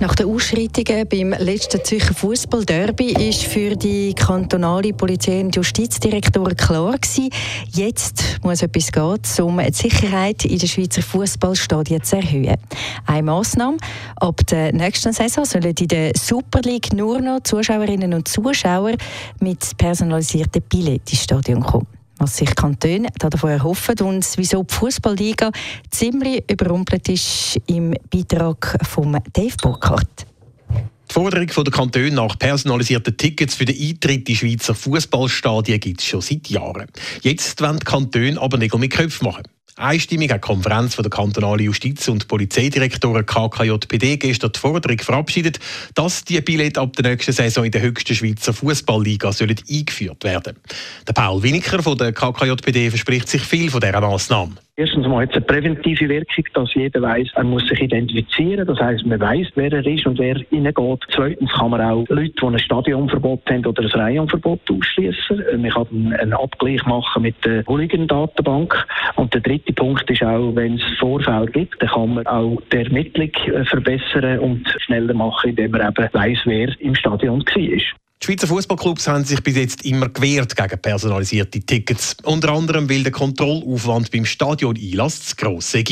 Nach den Ausschreitungen beim letzten Zürcher Fußball-Derby ist für die kantonale Polizei- und Justizdirektoren klar gewesen, jetzt muss etwas gehen, um die Sicherheit in den Schweizer Fußballstadien zu erhöhen. Eine Massnahme: Ab der nächsten Saison sollen in der Super League nur noch Zuschauerinnen und Zuschauer mit personalisierten Billett ins Stadion kommen was sich Kantone davon erhoffen und wieso die Fußballliga ziemlich überrumpelt ist im Beitrag von Dave Burkhardt. Die Forderung der Kantone nach personalisierten Tickets für den Eintritt in Schweizer Fußballstadien gibt es schon seit Jahren. Jetzt wollen die Kantone aber Nägel mit Köpfen machen. Einstimmig hat die Konferenz der kantonalen Justiz- und Polizeidirektoren KKJPD gestern die Forderung verabschiedet, dass die Billette ab der nächsten Saison in der höchsten Schweizer Fußballliga eingeführt werden. Der Paul Winiker von der KKJPD verspricht sich viel von dieser Massnahme. Erstens mal hat es eine präventive Wirkung, dass jeder weiß, er muss sich identifizieren. Das heißt, man weiß, wer er ist und wer reingeht. Zweitens kann man auch Leute, die ein Stadionverbot haben oder ein Reihenverbot ausschließen. Man kann einen Abgleich machen mit der Hooligan-Datenbank. Und der Punkt ist auch, wenn es Vorfälle gibt, dann kann man auch die Ermittlung verbessern und schneller machen, indem man eben weiß, wer im Stadion war. Die Schweizer Fußballclubs haben sich bis jetzt immer gewehrt gegen personalisierte Tickets. Unter anderem, weil der Kontrollaufwand beim Stadion-Einlass zu gross sei.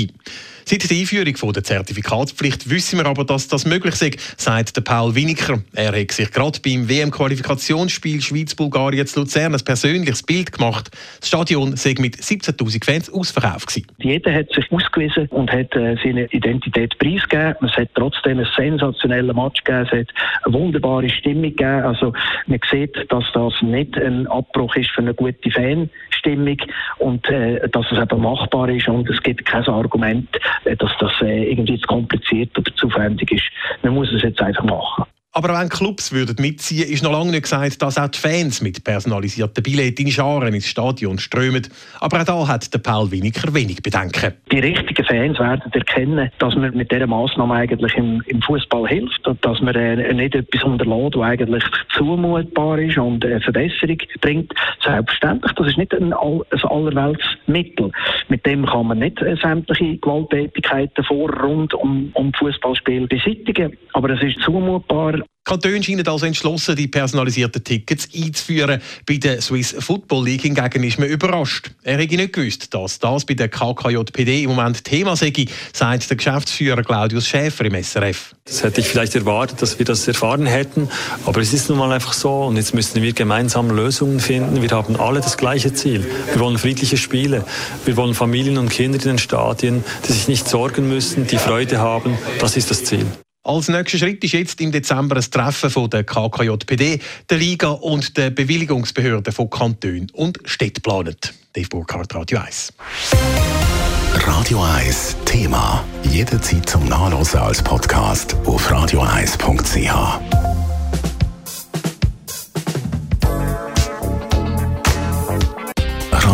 Seit der Einführung der Zertifikatspflicht wissen wir aber, dass das möglich sei, sagt Paul Winiker. Er hat sich gerade beim WM-Qualifikationsspiel Schweiz-Bulgarien zu Luzern ein persönliches Bild gemacht. Das Stadion sei mit 17.000 Fans ausverkauft gewesen. Jeder hat sich ausgewiesen und hat äh, seine Identität preisgegeben. Es hat trotzdem einen sensationellen Match gegeben. Es hat eine wunderbare Stimmung gegeben. Also man sieht, dass das nicht ein Abbruch ist für eine gute Fanstimmung und äh, dass es eben machbar ist und es gibt kein Argument, äh, dass das äh, irgendwie zu kompliziert oder zu aufwendig ist. Man muss es jetzt einfach machen. Aber wenn Clubs würden mitziehen, ist noch lange nicht gesagt, dass auch die Fans mit personalisierten Billetten in Scharen ins Stadion strömen. Aber auch da hat der Paul Winiker wenig Bedenken. Die richtigen Fans werden erkennen, dass man mit dieser Maßnahme eigentlich im, im Fußball hilft und dass man äh, nicht etwas unterlässt, was eigentlich zumutbar ist und eine Verbesserung bringt. Selbstverständlich, das ist nicht ein, ein Allerweltsmittel. Mit dem kann man nicht äh, sämtliche Gewalttätigkeiten vor rund um, um Fußballspiel beseitigen, aber es ist zumutbar Kantone scheinen also entschlossen, die personalisierten Tickets einzuführen. Bei der Swiss Football League hingegen ist man überrascht. Er hätte nicht gewusst, dass das bei der KKJPD im Moment Thema sei, sagt der Geschäftsführer Claudius Schäfer im SRF. Das hätte ich vielleicht erwartet, dass wir das erfahren hätten. Aber es ist nun mal einfach so. Und jetzt müssen wir gemeinsam Lösungen finden. Wir haben alle das gleiche Ziel. Wir wollen friedliche Spiele. Wir wollen Familien und Kinder in den Stadien, die sich nicht sorgen müssen, die Freude haben. Das ist das Ziel. Als nächster Schritt ist jetzt im Dezember ein Treffen von der KKJPD, der Liga und der Bewilligungsbehörden von Kantonen und Städten geplant. Dave Burkhardt, Radio 1. Radio 1 Thema. Jederzeit zum Nachlesen als Podcast auf radio1.ch.